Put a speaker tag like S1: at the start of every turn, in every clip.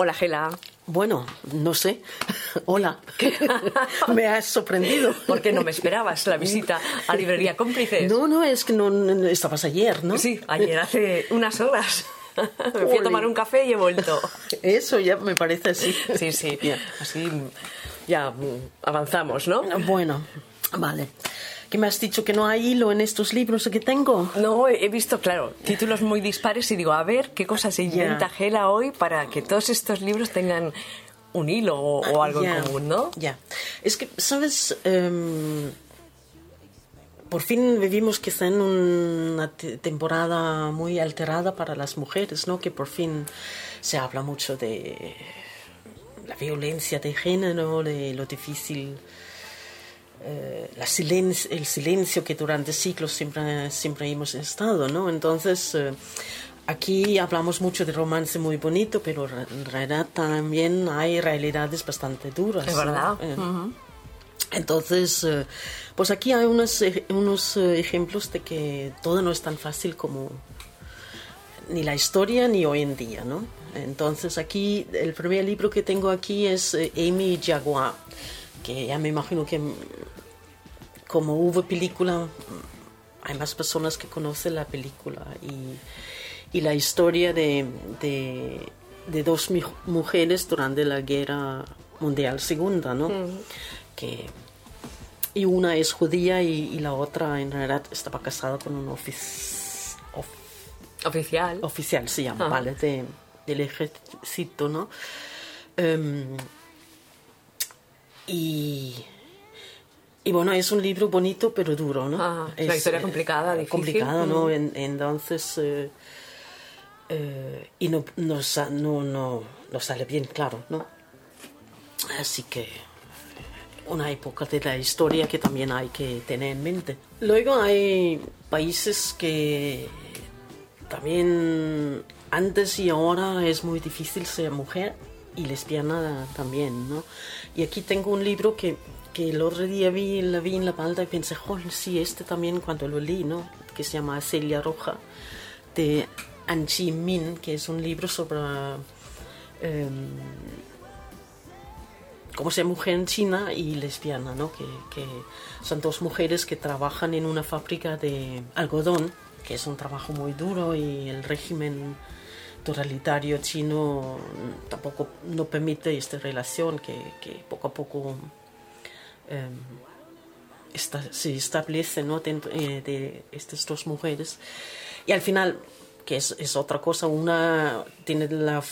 S1: Hola, Gela.
S2: Bueno, no sé. Hola. me has sorprendido.
S1: ¿Por qué no me esperabas la visita a Librería Cómplices?
S2: No, no, es que no, estabas ayer, ¿no?
S1: Sí, ayer hace unas horas. Me fui a tomar un café y he vuelto.
S2: Eso ya me parece así.
S1: Sí, sí. Así ya avanzamos, ¿no?
S2: Bueno, vale. ¿Qué me has dicho que no hay hilo en estos libros que tengo?
S1: No, he visto, claro, títulos muy dispares y digo, a ver, ¿qué cosa se inventa Gela hoy para que todos estos libros tengan un hilo o, algo en común, ¿no?
S2: Ya. Es que, ¿sabes? Em, por fin vivimos quizá en una temporada muy alterada para las mujeres, ¿no? Que por fin se habla mucho de la violencia de género, de lo difícil eh, la el silencio que durante siglos siempre, siempre hemos estado, ¿no? Entonces, eh, aquí hablamos mucho de romance muy bonito, pero en realidad también hay realidades bastante duras.
S1: Es verdad.
S2: Eh, entonces, pues aquí hay unos, unos ejemplos de que todo no es tan fácil como ni la historia ni hoy en día, ¿no? Entonces aquí, el primer libro que tengo aquí es Amy Jaguar que ya me imagino que como hubo película, hay más personas que conocen la película y, y la historia de, de, dos mujeres durante la Guerra Mundial Segunda, ¿no? que, y una es judía y, la otra en realidad estaba casada con un
S1: oficial.
S2: Oficial se llama, ¿vale? De, del ejército, ¿no? Em, y, y bueno, es un libro bonito pero duro, ¿no?
S1: Ah, es una historia complicada,
S2: difícil. Complicada, ¿no? entonces, eh, eh, y no, no, no, no, sale bien claro, ¿no? Así que una época de la historia que también hay que tener en mente. Luego hay países que también antes y ahora es muy difícil ser mujer y lesbiana también, ¿no? Y aquí tengo un libro que, que el otro día vi, la vi en la palda y pensé, joder, sí, este también cuando lo leí, ¿no? Que se llama Celia Roja, de Anji Min, que es un libro sobre em, cómo ser mujer en China y lesbiana, ¿no? Que, que son dos mujeres que trabajan en una fábrica de algodón, que es un trabajo muy duro y el régimen totalitario chino tampoco no permite esta relación que, que poco a poco em, se establece ¿no? dentro eh, de estas dos mujeres. Y al final, que es, es, otra cosa, una tiene la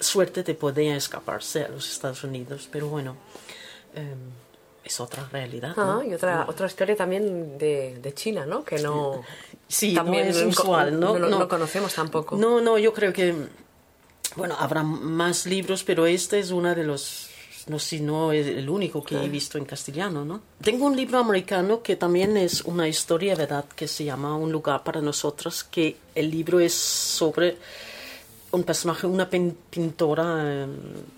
S2: suerte de poder escaparse a los Estados Unidos, pero bueno. Em, es otra realidad.
S1: Ah, y otra, otra historia también de, de China, ¿no? Que no.
S2: Sí, también es usual, ¿no?
S1: No, no, conocemos tampoco.
S2: No, no, yo creo que. Bueno, habrá más libros, pero este es uno de los. No sé si no es el único que he visto en castellano, ¿no? Tengo un libro americano que también es una historia, ¿verdad? Que se llama Un lugar para nosotros, que el libro es sobre un personaje, una pintora em,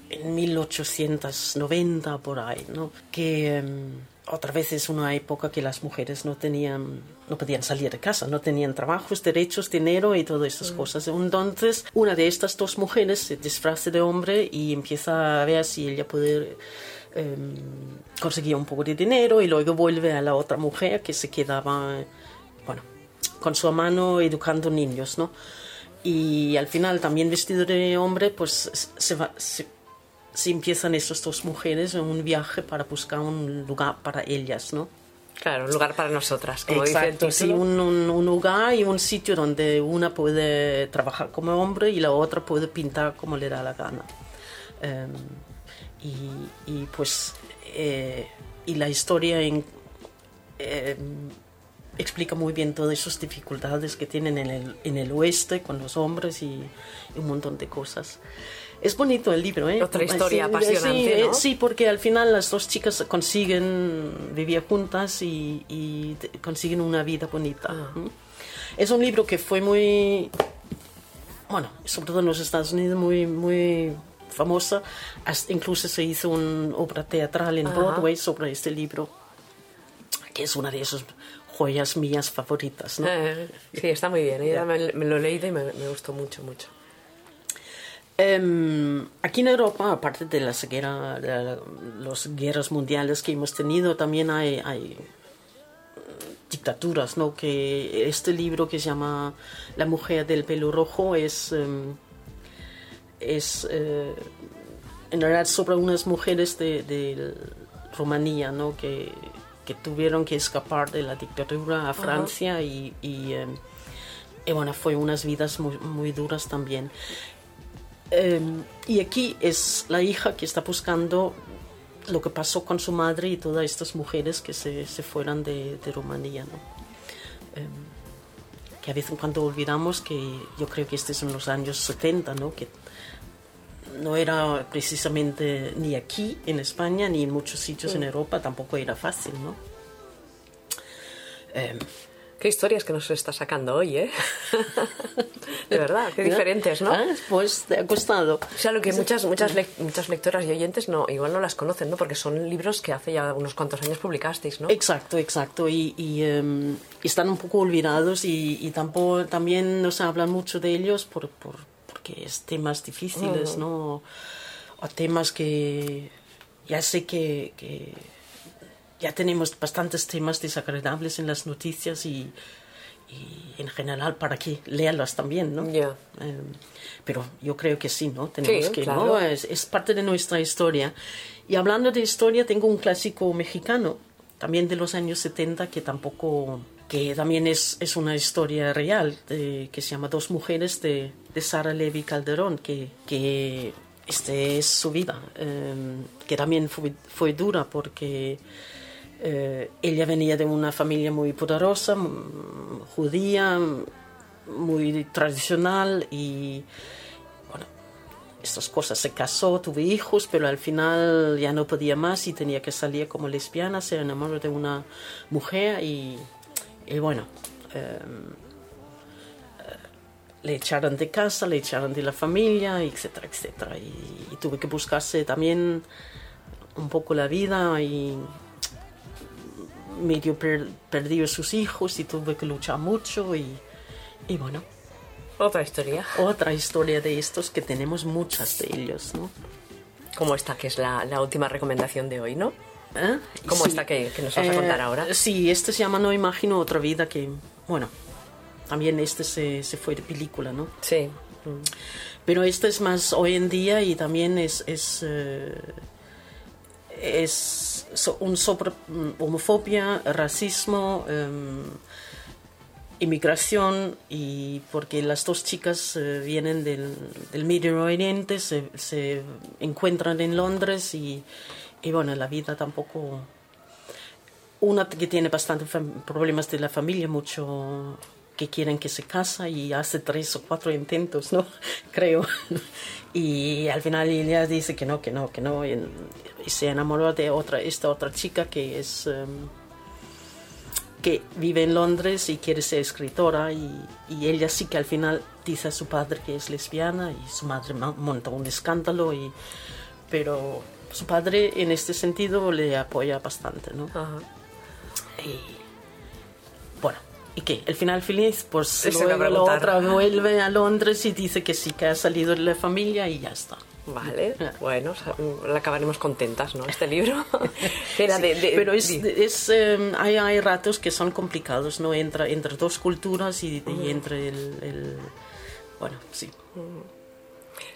S2: en 1890 por ahí, ¿no? Que em, otra vez es una época que las mujeres no tenían, no podían salir de casa, no tenían trabajos, derechos, dinero y todas estas mm. cosas. Entonces, una de estas dos mujeres se disfraza de hombre y empieza a ver si ella puede em, conseguir un poco de dinero y luego vuelve a la otra mujer que se quedaba, bueno, con su mano educando niños, ¿no? y al final también vestido de hombre pues se, se, empiezan estas dos mujeres en un viaje para buscar un lugar para ellas, ¿no?
S1: Claro, un lugar para nosotras, como
S2: Exacto, sí, un, un, lugar y un sitio donde una puede trabajar como hombre y la otra puede pintar como le da la gana. Em, y, y, pues, eh, y la historia en, em, explica muy bien todas esas dificultades que tienen en el, en el oeste con los hombres y, un montón de cosas. Es bonito el libro, ¿eh?
S1: Otra historia apasionante,
S2: sí, sí, porque al final las dos chicas consiguen vivir juntas y, y consiguen una vida bonita. Ah. Es un libro que fue muy, bueno, sobre todo en los Estados Unidos, muy, muy famosa. incluso se hizo una obra teatral en Broadway sobre este libro, que es una de esos joyas mías favoritas. ¿no?
S1: Eh, sí, está muy bien. me, lo he leído y me, gustó mucho, mucho.
S2: Em, aquí en Europa, aparte de las guerra, de las guerras mundiales que hemos tenido, también hay, hay dictaturas, ¿no? Que este libro que se llama La mujer del pelo rojo es, em, es eh, en realidad sobre unas mujeres de, de Rumanía, ¿no? Que, que, tuvieron que escapar de la dictadura a Francia y, y, em, y, bueno, fue unas vidas muy, muy duras también. Em, y aquí es la hija que está buscando lo que pasó con su madre y todas estas mujeres que se, se fueran de, de Rumanía. ¿no? Em, que a veces cuando olvidamos que yo creo que este es en los años 70, ¿no? que no era precisamente ni aquí en España ni en muchos sitios en Europa, tampoco era fácil. ¿no?
S1: Em, Qué historias que nos está sacando hoy, ¿eh? De verdad, qué diferentes, ¿no?
S2: Ah, pues te ha costado.
S1: O sea, lo que muchas, muchas, muchas lectoras y oyentes no, igual no las conocen, ¿no? Porque son libros que hace ya unos cuantos años publicasteis, ¿no?
S2: Exacto, exacto. Y, y, um, están un poco olvidados y, y, tampoco, también no se habla mucho de ellos por, por, porque es temas difíciles, mm. ¿no? O temas que ya sé que, que ya tenemos bastantes temas desagradables en las noticias y, y en general para que léalas también, ¿no?
S1: Yeah.
S2: Eh, pero yo creo que sí, ¿no? Tenemos
S1: sí,
S2: que,
S1: claro.
S2: ¿no? Es, es, parte de nuestra historia. Y hablando de historia, tengo un clásico mexicano, también de los años 70, que tampoco que también es, es una historia real, de, que se llama Dos mujeres de, de Sara Levi Calderón, que, que este es su vida, eh, que también fue, fue dura porque eh, ella venía de una familia muy poderosa, judía, muy tradicional y bueno, estas cosas. Se casó, tuvo hijos, pero al final ya no podía más y tenía que salir como lesbiana, se enamoró de una mujer y, y bueno. Eh, le echaron de casa, le echaron de la familia, etcétera, etcétera. Y, y tuve que buscarse también un poco la vida y medio per, perdió sus hijos y tuve que luchar mucho y, y, bueno.
S1: Otra historia.
S2: Otra historia de estos que tenemos muchas de ellos, ¿no?
S1: Como esta, que es la, la última recomendación de hoy, ¿no?
S2: ¿Eh?
S1: Como
S2: sí.
S1: esta que, que, nos vas a contar
S2: eh,
S1: ahora.
S2: Sí, este se llama No imagino otra vida que, bueno, también este se, se fue de película, ¿no?
S1: Sí.
S2: Pero este es más hoy en día y también es... es uh, es un sobre homofobia, racismo, um, inmigración y porque las dos chicas uh, vienen del, del, Medio Oriente, se, se, encuentran en Londres y, y, bueno, la vida tampoco... Una que tiene bastantes problemas de la familia, mucho que quieren que se casa y hace tres o cuatro intentos, ¿no? Creo. Y al final ella dice que no, que no, que no. Y, se enamoró de otra, esta otra chica que es... Um, que vive en Londres y quiere ser escritora y, y, ella sí que al final dice a su padre que es lesbiana y su madre monta un escándalo y pero su padre en este sentido le apoya bastante, ¿no?
S1: Ajá.
S2: Y ¿Y qué? ¿El final feliz? Pues luego la otra vuelve a Londres y dice que sí, que ha salido de la familia y ya está.
S1: Vale, bueno, la acabaremos contentas, ¿no? Este libro. Era de, de,
S2: pero es, es um, hay, hay ratos que son complicados, ¿no? Entre, entre dos culturas y,
S1: Mm.
S2: y entre el, el, Bueno, sí.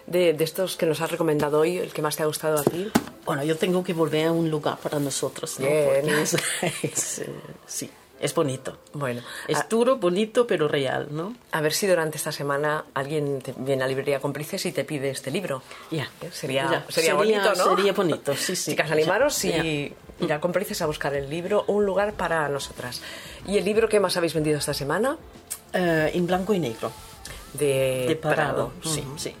S1: De, de, estos que nos has recomendado hoy, el que más te ha gustado a ti.
S2: Bueno, yo tengo que volver a un lugar para nosotros, ¿no?
S1: Bien.
S2: Porque es, es, eh, sí. Es bonito.
S1: Bueno.
S2: Es
S1: a,
S2: duro, bonito, pero real, ¿no?
S1: A ver si durante esta semana alguien te viene a Librería Cómplices y te pide este libro.
S2: Ya.
S1: ¿Eh? Sería,
S2: ya.
S1: sería, sería, bonito, ¿no?
S2: Sería bonito, sí, sí.
S1: Chicas, animaros
S2: ya.
S1: y ir a Cómplices a buscar el libro Un lugar para nosotras. ¿Y el libro que más habéis vendido esta semana?
S2: Uh, en blanco y negro.
S1: De,
S2: de Parado,
S1: Parado.
S2: sí, uh -huh. sí.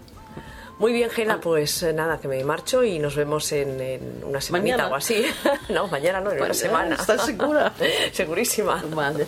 S1: Muy bien, Gela, pues eh, nada, que me marcho y nos vemos en, en una semanita
S2: mañana.
S1: o así. no, mañana no, en una semana.
S2: ¿Estás segura?
S1: Segurísima.
S2: Vale.